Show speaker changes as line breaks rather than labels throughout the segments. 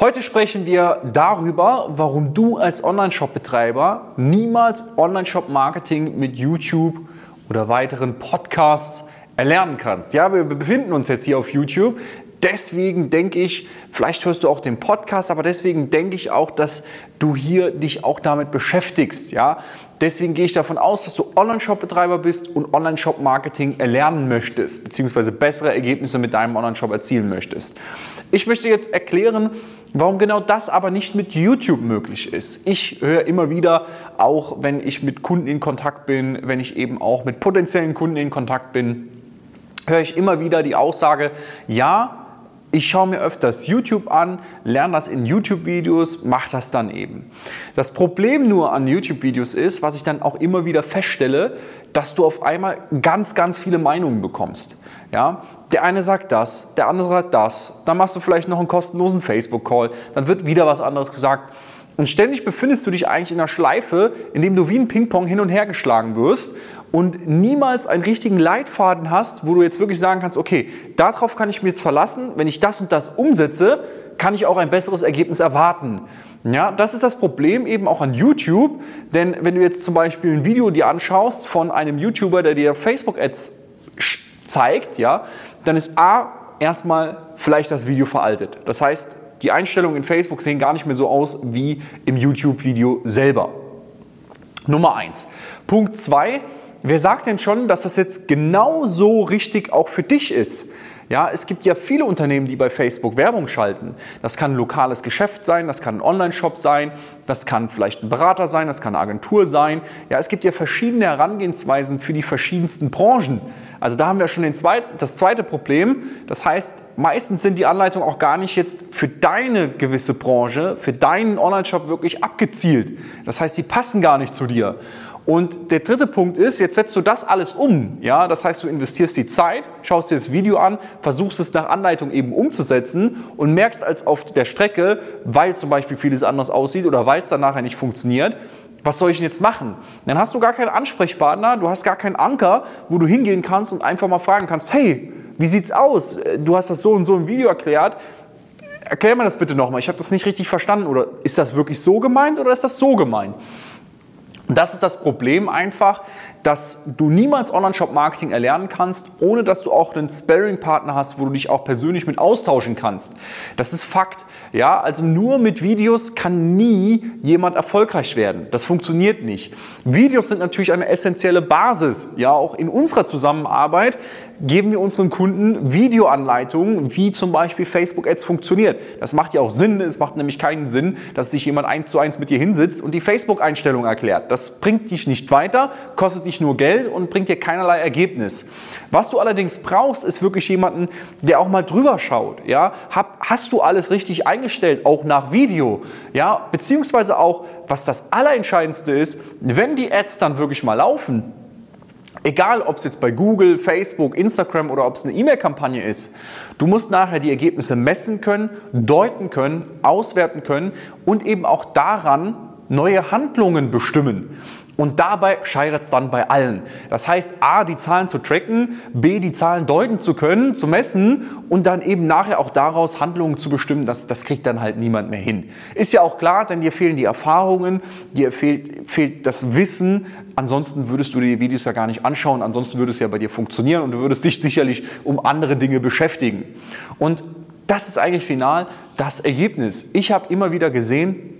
Heute sprechen wir darüber, warum du als Online-Shop-Betreiber niemals Online-Shop-Marketing mit YouTube oder weiteren Podcasts erlernen kannst. Ja, wir befinden uns jetzt hier auf YouTube. Deswegen denke ich, vielleicht hörst du auch den Podcast, aber deswegen denke ich auch, dass du hier dich auch damit beschäftigst. Ja? Deswegen gehe ich davon aus, dass du Online-Shop-Betreiber bist und Online-Shop-Marketing erlernen möchtest, beziehungsweise bessere Ergebnisse mit deinem Online-Shop erzielen möchtest. Ich möchte jetzt erklären, warum genau das aber nicht mit YouTube möglich ist. Ich höre immer wieder, auch wenn ich mit Kunden in Kontakt bin, wenn ich eben auch mit potenziellen Kunden in Kontakt bin, höre ich immer wieder die Aussage, ja, ich schaue mir öfters YouTube an, lerne das in YouTube-Videos, mache das dann eben. Das Problem nur an YouTube-Videos ist, was ich dann auch immer wieder feststelle, dass du auf einmal ganz, ganz viele Meinungen bekommst. Ja, der eine sagt das, der andere sagt das, dann machst du vielleicht noch einen kostenlosen Facebook-Call, dann wird wieder was anderes gesagt. Und ständig befindest du dich eigentlich in einer Schleife, in dem du wie ein Ping-Pong hin und her geschlagen wirst und niemals einen richtigen Leitfaden hast, wo du jetzt wirklich sagen kannst, okay, darauf kann ich mich jetzt verlassen, wenn ich das und das umsetze, kann ich auch ein besseres Ergebnis erwarten. Ja, das ist das Problem eben auch an YouTube, denn wenn du jetzt zum Beispiel ein Video dir anschaust von einem YouTuber, der dir Facebook-Ads zeigt, ja, dann ist A erstmal vielleicht das Video veraltet. Das heißt, die Einstellungen in Facebook sehen gar nicht mehr so aus wie im YouTube-Video selber. Nummer eins. Punkt zwei wer sagt denn schon, dass das jetzt genauso richtig auch für dich ist? Ja, es gibt ja viele Unternehmen, die bei Facebook Werbung schalten. Das kann ein lokales Geschäft sein, das kann ein Online-Shop sein, das kann vielleicht ein Berater sein, das kann eine Agentur sein. Ja, es gibt ja verschiedene Herangehensweisen für die verschiedensten Branchen. Also da haben wir schon zweiten, das zweite Problem. Das heißt, meistens sind die Anleitungen auch gar nicht jetzt für deine gewisse Branche, für deinen Online-Shop wirklich abgezielt. Das heißt, sie passen gar nicht zu dir. Und der dritte Punkt ist, jetzt setzt du das alles um. Ja? Das heißt, du investierst die Zeit, schaust dir das Video an, versuchst es nach Anleitung eben umzusetzen und merkst als auf der Strecke, weil zum Beispiel vieles anders aussieht oder weil es dann nachher nicht funktioniert, was soll ich denn jetzt machen? Dann hast du gar keinen Ansprechpartner, du hast gar keinen Anker, wo du hingehen kannst und einfach mal fragen kannst, hey, wie sieht's aus? Du hast das so und so im Video erklärt. Erklär mir das bitte nochmal, ich habe das nicht richtig verstanden. Oder ist das wirklich so gemeint oder ist das so gemeint? Und das ist das Problem einfach, dass du niemals Online-Shop-Marketing erlernen kannst, ohne dass du auch einen Sparring-Partner hast, wo du dich auch persönlich mit austauschen kannst. Das ist Fakt. Ja, also nur mit Videos kann nie jemand erfolgreich werden. Das funktioniert nicht. Videos sind natürlich eine essentielle Basis. Ja, auch in unserer Zusammenarbeit geben wir unseren Kunden Videoanleitungen, wie zum Beispiel Facebook Ads funktioniert. Das macht ja auch Sinn. Es macht nämlich keinen Sinn, dass sich jemand eins zu eins mit dir hinsitzt und die Facebook-Einstellung erklärt. Das bringt dich nicht weiter, kostet dich nur Geld und bringt dir keinerlei Ergebnis. Was du allerdings brauchst, ist wirklich jemanden, der auch mal drüber schaut. Ja, hast du alles richtig eingestellt? eingestellt, auch nach Video. Ja, beziehungsweise auch, was das Allerentscheidendste ist, wenn die Ads dann wirklich mal laufen, egal ob es jetzt bei Google, Facebook, Instagram oder ob es eine E-Mail-Kampagne ist, du musst nachher die Ergebnisse messen können, deuten können, auswerten können und eben auch daran neue Handlungen bestimmen. Und dabei scheitert es dann bei allen. Das heißt, A, die Zahlen zu tracken, B, die Zahlen deuten zu können, zu messen und dann eben nachher auch daraus Handlungen zu bestimmen, das, das kriegt dann halt niemand mehr hin. Ist ja auch klar, denn dir fehlen die Erfahrungen, dir fehlt, fehlt das Wissen. Ansonsten würdest du dir die Videos ja gar nicht anschauen, ansonsten würde es ja bei dir funktionieren und du würdest dich sicherlich um andere Dinge beschäftigen. Und das ist eigentlich final das Ergebnis. Ich habe immer wieder gesehen,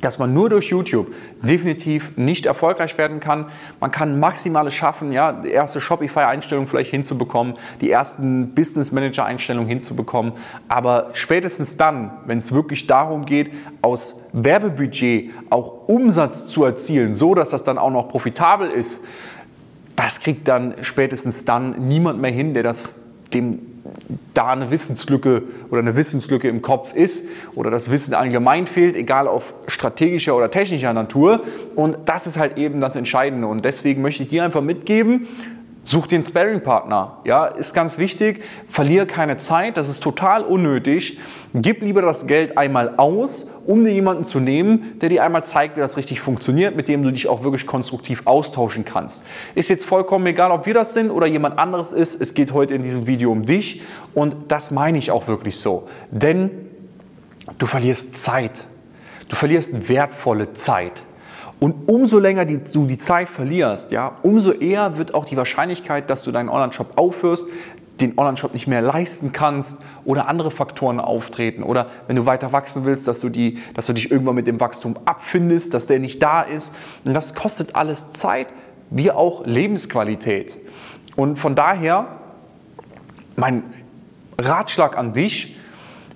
dass man nur durch YouTube definitiv nicht erfolgreich werden kann. Man kann Maximales schaffen, ja, die erste Shopify-Einstellung vielleicht hinzubekommen, die ersten Business Manager-Einstellungen hinzubekommen. Aber spätestens dann, wenn es wirklich darum geht, aus Werbebudget auch Umsatz zu erzielen, so dass das dann auch noch profitabel ist, das kriegt dann spätestens dann niemand mehr hin, der das dem da eine Wissenslücke oder eine Wissenslücke im Kopf ist oder das Wissen allgemein fehlt, egal auf strategischer oder technischer Natur. Und das ist halt eben das Entscheidende. Und deswegen möchte ich dir einfach mitgeben, Such dir einen Sparring-Partner. Ja, ist ganz wichtig. Verlier keine Zeit. Das ist total unnötig. Gib lieber das Geld einmal aus, um dir jemanden zu nehmen, der dir einmal zeigt, wie das richtig funktioniert, mit dem du dich auch wirklich konstruktiv austauschen kannst. Ist jetzt vollkommen egal, ob wir das sind oder jemand anderes ist. Es geht heute in diesem Video um dich. Und das meine ich auch wirklich so. Denn du verlierst Zeit. Du verlierst wertvolle Zeit. Und umso länger die, du die Zeit verlierst, ja, umso eher wird auch die Wahrscheinlichkeit, dass du deinen Online-Shop aufhörst, den Online-Shop nicht mehr leisten kannst oder andere Faktoren auftreten oder wenn du weiter wachsen willst, dass du, die, dass du dich irgendwann mit dem Wachstum abfindest, dass der nicht da ist. Und das kostet alles Zeit wie auch Lebensqualität. Und von daher, mein Ratschlag an dich,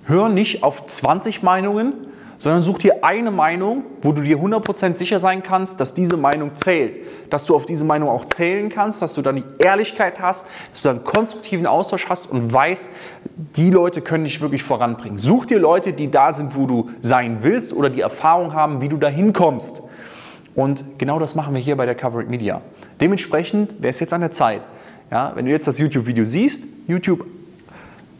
hör nicht auf 20 Meinungen, sondern such dir eine Meinung, wo du dir 100% sicher sein kannst, dass diese Meinung zählt. Dass du auf diese Meinung auch zählen kannst, dass du dann die Ehrlichkeit hast, dass du einen konstruktiven Austausch hast und weißt, die Leute können dich wirklich voranbringen. Such dir Leute, die da sind, wo du sein willst oder die Erfahrung haben, wie du da hinkommst. Und genau das machen wir hier bei der Covered Media. Dementsprechend wäre es jetzt an der Zeit. Ja, wenn du jetzt das YouTube-Video siehst, YouTube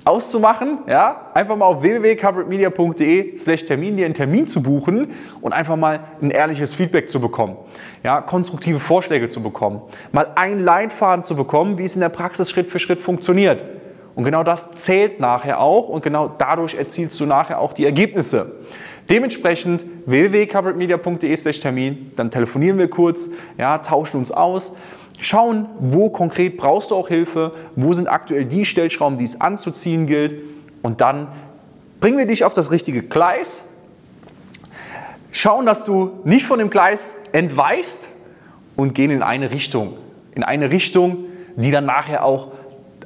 auszumachen, ja, einfach mal auf www.coveredmedia.de slash Termin dir einen Termin zu buchen und einfach mal ein ehrliches Feedback zu bekommen, ja, konstruktive Vorschläge zu bekommen, mal einen Leitfaden zu bekommen, wie es in der Praxis Schritt für Schritt funktioniert. Und genau das zählt nachher auch und genau dadurch erzielst du nachher auch die Ergebnisse. Dementsprechend www.coveredmedia.de slash Termin, dann telefonieren wir kurz, ja, tauschen uns aus, Schauen, wo konkret brauchst du auch Hilfe, wo sind aktuell die Stellschrauben, die es anzuziehen gilt und dann bringen wir dich auf das richtige Gleis. Schauen, dass du nicht von dem Gleis entweichst und gehen in eine Richtung. In eine Richtung, die dann nachher auch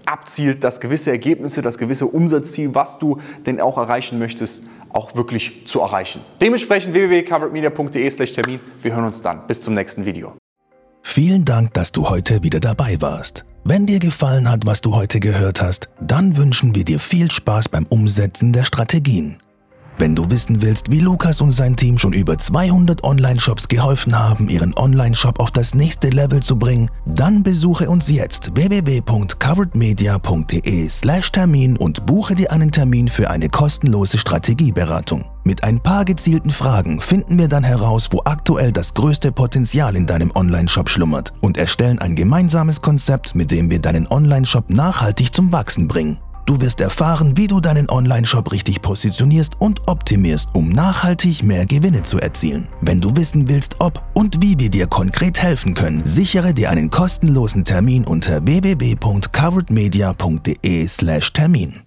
abzielt, dass gewisse Ergebnisse, das gewisse Umsatzziel, was du denn auch erreichen möchtest, auch wirklich zu erreichen. Dementsprechend www.coveredmedia.de/termin. Wir hören uns dann. Bis zum nächsten Video.
Vielen Dank, dass du heute wieder dabei warst. Wenn dir gefallen hat, was du heute gehört hast, dann wünschen wir dir viel Spaß beim Umsetzen der Strategien. Wenn du wissen willst, wie Lukas und sein Team schon über 200 Online-Shops geholfen haben, ihren Online-Shop auf das nächste Level zu bringen, dann besuche uns jetzt www.coveredmedia.de/termin und buche dir einen Termin für eine kostenlose Strategieberatung. Mit ein paar gezielten Fragen finden wir dann heraus, wo aktuell das größte Potenzial in deinem Online-Shop schlummert und erstellen ein gemeinsames Konzept, mit dem wir deinen Online-Shop nachhaltig zum Wachsen bringen. Du wirst erfahren, wie du deinen Online-Shop richtig positionierst und optimierst, um nachhaltig mehr Gewinne zu erzielen. Wenn du wissen willst, ob und wie wir dir konkret helfen können, sichere dir einen kostenlosen Termin unter www.coveredmedia.de/termin.